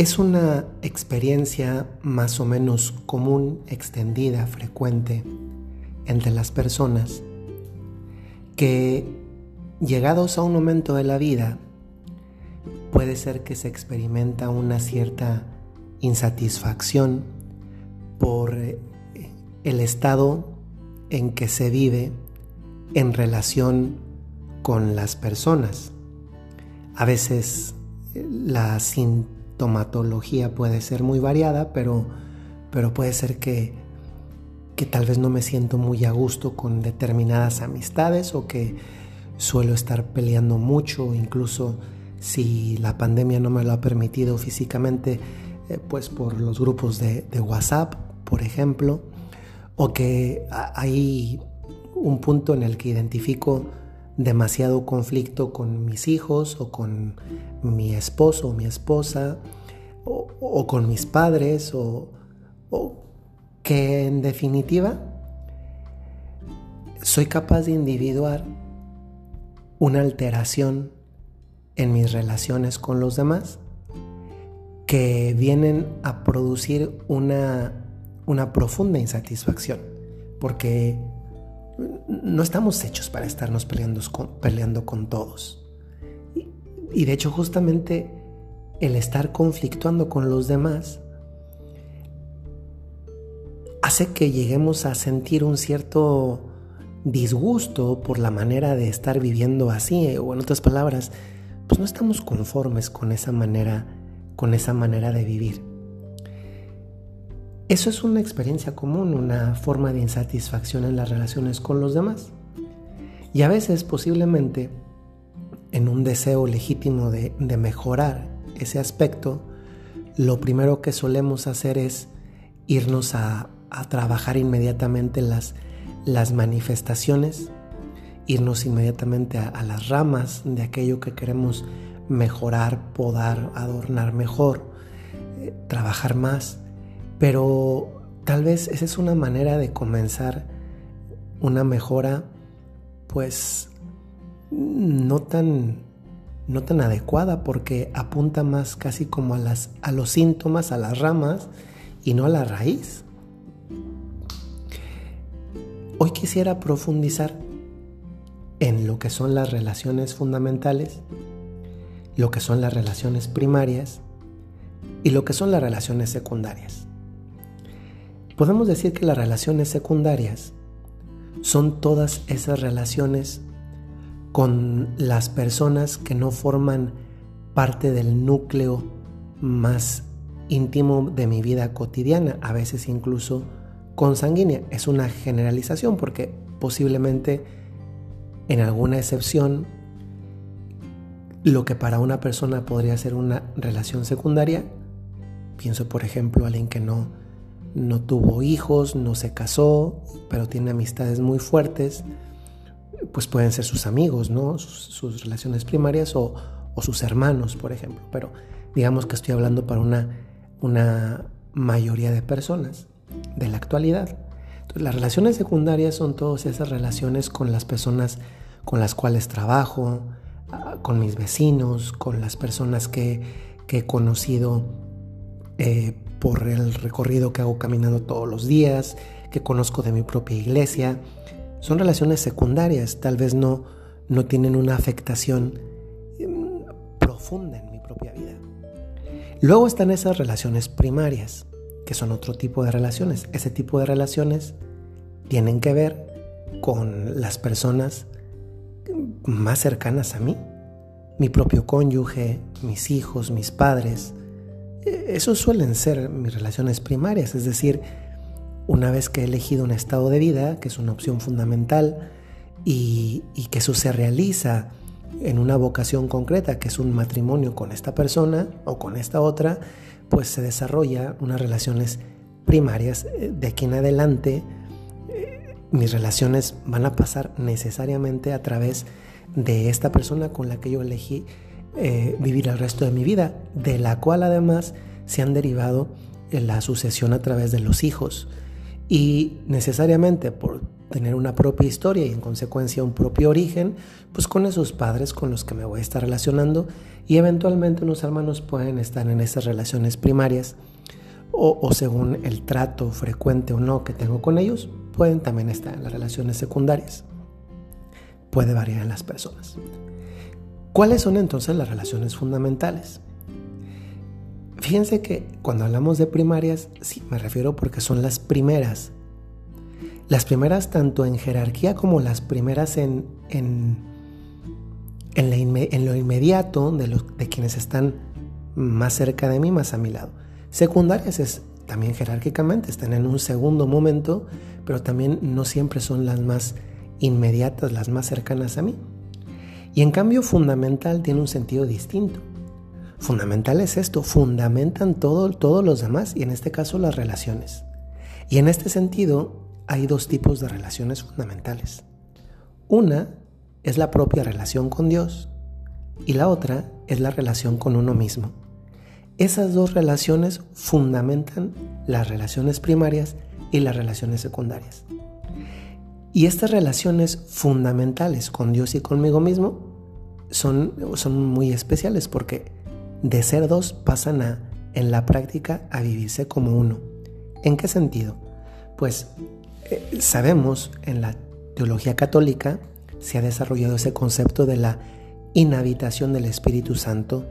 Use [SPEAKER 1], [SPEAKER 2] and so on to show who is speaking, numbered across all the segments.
[SPEAKER 1] Es una experiencia más o menos común, extendida, frecuente entre las personas que llegados a un momento de la vida puede ser que se experimenta una cierta insatisfacción por eh, el estado en que se vive en relación con las personas. A veces eh, la sintomatología puede ser muy variada, pero, pero puede ser que, que tal vez no me siento muy a gusto con determinadas amistades o que suelo estar peleando mucho, incluso si la pandemia no me lo ha permitido físicamente, eh, pues por los grupos de, de WhatsApp, por ejemplo, o que hay un punto en el que identifico demasiado conflicto con mis hijos o con mi esposo o mi esposa o, con mis padres o, o que en definitiva soy capaz de individuar una alteración en mis relaciones con los demás que vienen a producir una, una profunda insatisfacción porque no estamos hechos para estarnos peleando con, peleando con todos. Y, de hecho justamente el estar conflictuando con los demás hace que lleguemos a sentir un cierto disgusto por la manera de estar viviendo así, o en otras palabras, pues no estamos conformes con esa manera, con esa manera de vivir. Eso es una experiencia común, una forma de insatisfacción en las relaciones con los demás. Y a veces posiblemente en un deseo legítimo de, mejorar ese aspecto, lo primero que solemos hacer es irnos a, trabajar inmediatamente las, las manifestaciones, irnos inmediatamente a, las ramas de aquello que queremos mejorar, podar, adornar mejor, eh, trabajar más pero tal vez esa es una manera de comenzar una mejora pues no tan no tan adecuada porque apunta más casi como a las a los síntomas, a las ramas y no a la raíz. Hoy quisiera profundizar en lo que son las relaciones fundamentales, lo que son las relaciones primarias y lo que son las relaciones secundarias. Podemos decir que las relaciones secundarias son todas esas relaciones con las personas que no forman parte del núcleo más íntimo de mi vida cotidiana, a veces incluso consanguínea. Es una generalización porque posiblemente en alguna excepción lo que para una persona podría ser una relación secundaria, pienso por ejemplo a alguien que no no tuvo hijos, no se casó, pero tiene amistades muy fuertes, pues pueden ser sus amigos, ¿no? Sus, relaciones primarias o, sus hermanos, por ejemplo. Pero digamos que estoy hablando para una, una mayoría de personas de la actualidad. Las relaciones secundarias son todas esas relaciones con las personas con las cuales trabajo, ah, con mis vecinos, con las personas que, que he conocido eh, por el recorrido que hago caminando todos los días, que conozco de mi propia iglesia. Son relaciones secundarias, tal vez no, no tienen una afectación em, profunda en mi propia vida. Luego están esas relaciones primarias, que son otro tipo de relaciones. Ese tipo de relaciones tienen que ver con las personas más cercanas a mí, mi propio cónyuge, mis hijos, mis padres, esos suelen ser mis relaciones primarias, es decir, una vez que he elegido un estado de vida, que es una opción fundamental, y, que eso se realiza en una vocación concreta, que es un matrimonio con esta persona o con esta otra, pues se desarrolla unas relaciones primarias. De aquí en adelante, eh, mis relaciones van a pasar necesariamente a través de esta persona con la que yo elegí eh, vivir el resto de mi vida, de la cual además se han derivado en la sucesión a través de los hijos. Y necesariamente por tener una propia historia y en consecuencia un propio origen, pues con esos padres con los que me voy a estar relacionando y eventualmente unos hermanos pueden estar en esas relaciones primarias o, según el trato frecuente o no que tengo con ellos, pueden también estar en las relaciones secundarias. Puede variar en las personas. ¿Cuáles son entonces las relaciones fundamentales? Fíjense que cuando hablamos de primarias, sí, me refiero porque son las primeras. Las primeras tanto en jerarquía como las primeras en, en, en, lo inmediato de, los, de quienes están más cerca de mí, más a mi lado. Secundarias es también jerárquicamente, están en un segundo momento, pero también no siempre son las más inmediatas, las más cercanas a mí. Y en cambio fundamental tiene un sentido distinto. Fundamental es esto, fundamentan todo, todos los demás y en este caso las relaciones. Y en este sentido hay dos tipos de relaciones fundamentales. Una es la propia relación con Dios y la otra es la relación con uno mismo. Esas dos relaciones fundamentan las relaciones primarias y las relaciones secundarias. Y estas relaciones fundamentales con Dios y conmigo mismo son, son muy especiales porque de ser dos pasan a, en la práctica a vivirse como uno. ¿En qué sentido? Pues eh, sabemos en la teología católica se ha desarrollado ese concepto de la inhabitación del Espíritu Santo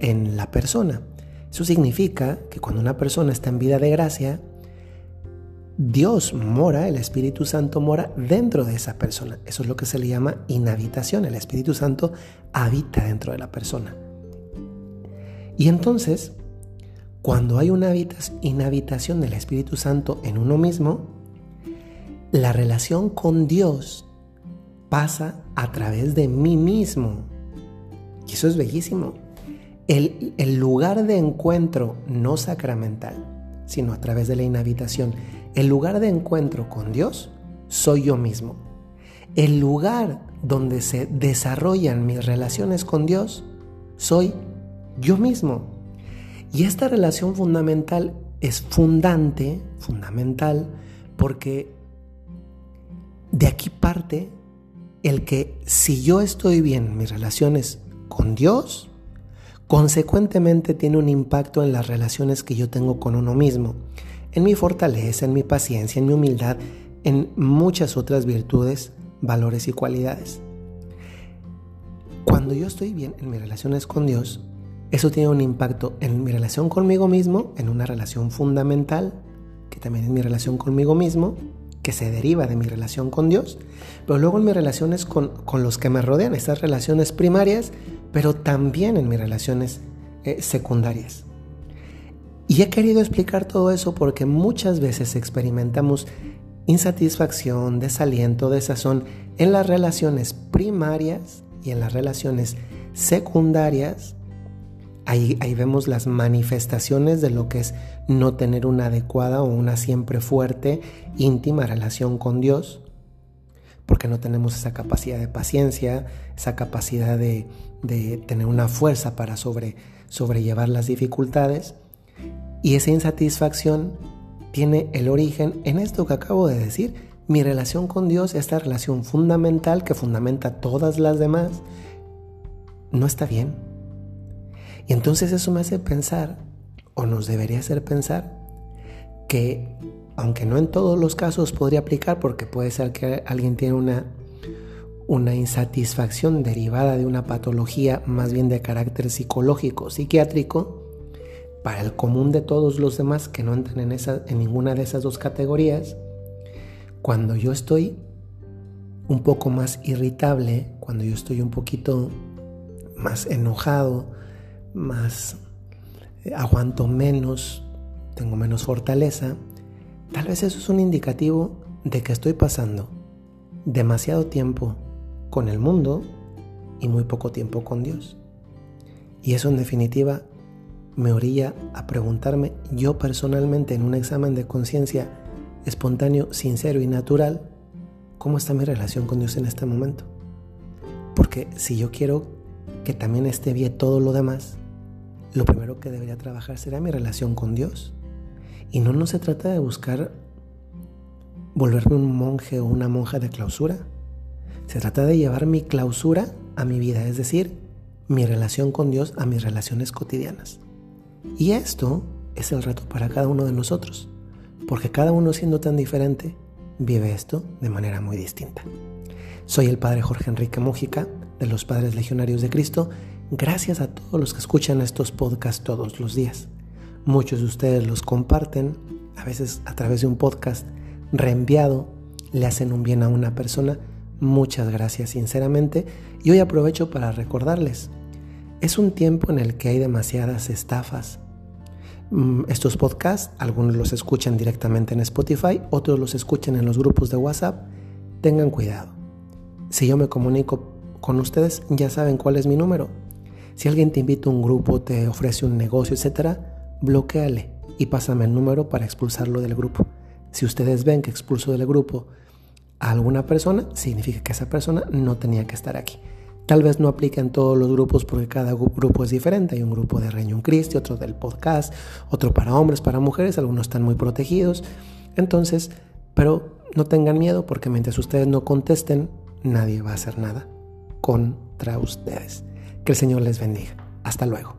[SPEAKER 1] en la persona. Eso significa que cuando una persona está en vida de gracia, Dios mora, el Espíritu Santo mora dentro de esa persona. Eso es lo que se le llama inhabitación. El Espíritu Santo habita dentro de la persona. Y entonces, cuando hay una inhabitación del Espíritu Santo en uno mismo, la relación con Dios pasa a través de mí mismo. Y eso es bellísimo el, lugar de encuentro no sacramental, sino a través de la inhabitación, el lugar de encuentro con Dios soy yo mismo. El lugar donde se desarrollan mis relaciones con Dios soy yo mismo. Y esta relación fundamental es fundante, fundamental, porque de aquí parte el que si yo estoy bien en mis relaciones con Dios, consecuentemente tiene un impacto en las relaciones que yo tengo con uno mismo, en mi fortaleza, en mi paciencia, en mi humildad, en muchas otras virtudes, valores y cualidades. Cuando yo estoy bien en mis relaciones con Dios, eso tiene un impacto en mi relación conmigo mismo, en una relación fundamental, que también es mi relación conmigo mismo, que se deriva de mi relación con Dios, pero luego en mis relaciones con, con los que me rodean, estas relaciones primarias, pero también en mis relaciones eh, secundarias. Y he querido explicar todo eso porque muchas veces experimentamos insatisfacción, desaliento, desazón en las relaciones primarias y en las relaciones secundarias. Ahí, vemos las manifestaciones de lo que es no tener una adecuada o una siempre fuerte, íntima relación con Dios porque no tenemos esa capacidad de paciencia, esa capacidad de, tener una fuerza para sobre, sobrellevar las dificultades. Y esa insatisfacción tiene el origen en esto que acabo de decir, mi relación con Dios, esta relación fundamental que fundamenta todas las demás, no está bien. Y entonces eso me hace pensar, o nos debería hacer pensar, que aunque no en todos los casos podría aplicar porque puede ser que alguien tiene una, una insatisfacción derivada de una patología más bien de carácter psicológico, psiquiátrico, para el común de todos los demás que no entran en, esa, en ninguna de esas dos categorías, cuando yo estoy un poco más irritable, cuando yo estoy un poquito más enojado, más eh, aguanto menos, tengo menos fortaleza, Tal vez eso es un indicativo de que estoy pasando demasiado tiempo con el mundo y muy poco tiempo con Dios. Y eso en definitiva me orilla a preguntarme yo personalmente en un examen de conciencia espontáneo, sincero y natural, ¿cómo está mi relación con Dios en este momento? Porque si yo quiero que también esté bien todo lo demás, lo primero que debería trabajar será mi relación con Dios. Y no, no se trata de buscar volverme un monje o una monja de clausura. Se trata de llevar mi clausura a mi vida, es decir, mi relación con Dios a mis relaciones cotidianas. Y esto es el reto para cada uno de nosotros, porque cada uno siendo tan diferente, vive esto de manera muy distinta. Soy el Padre Jorge Enrique Mújica, de los Padres Legionarios de Cristo. Gracias a todos los que escuchan estos podcasts todos los días. Muchos de ustedes los comparten, a veces a través de un podcast reenviado, le hacen un bien a una persona. Muchas gracias sinceramente. Y hoy aprovecho para recordarles, es un tiempo en el que hay demasiadas estafas. Mm, estos podcasts, algunos los escuchan directamente en Spotify, otros los escuchan en los grupos de WhatsApp. Tengan cuidado. Si yo me comunico con ustedes, ya saben cuál es mi número. Si alguien te invita a un grupo, te ofrece un negocio, etc., bloqueale y pásame el número para expulsarlo del grupo. Si ustedes ven que expulso del grupo a alguna persona, significa que esa persona no tenía que estar aquí. Tal vez no aplique en todos los grupos porque cada grupo es diferente. Hay un grupo de Reino Christi, otro del podcast, otro para hombres, para mujeres, algunos están muy protegidos. Entonces, pero no tengan miedo porque mientras ustedes no contesten, nadie va a hacer nada contra ustedes. Que el Señor les bendiga. Hasta luego.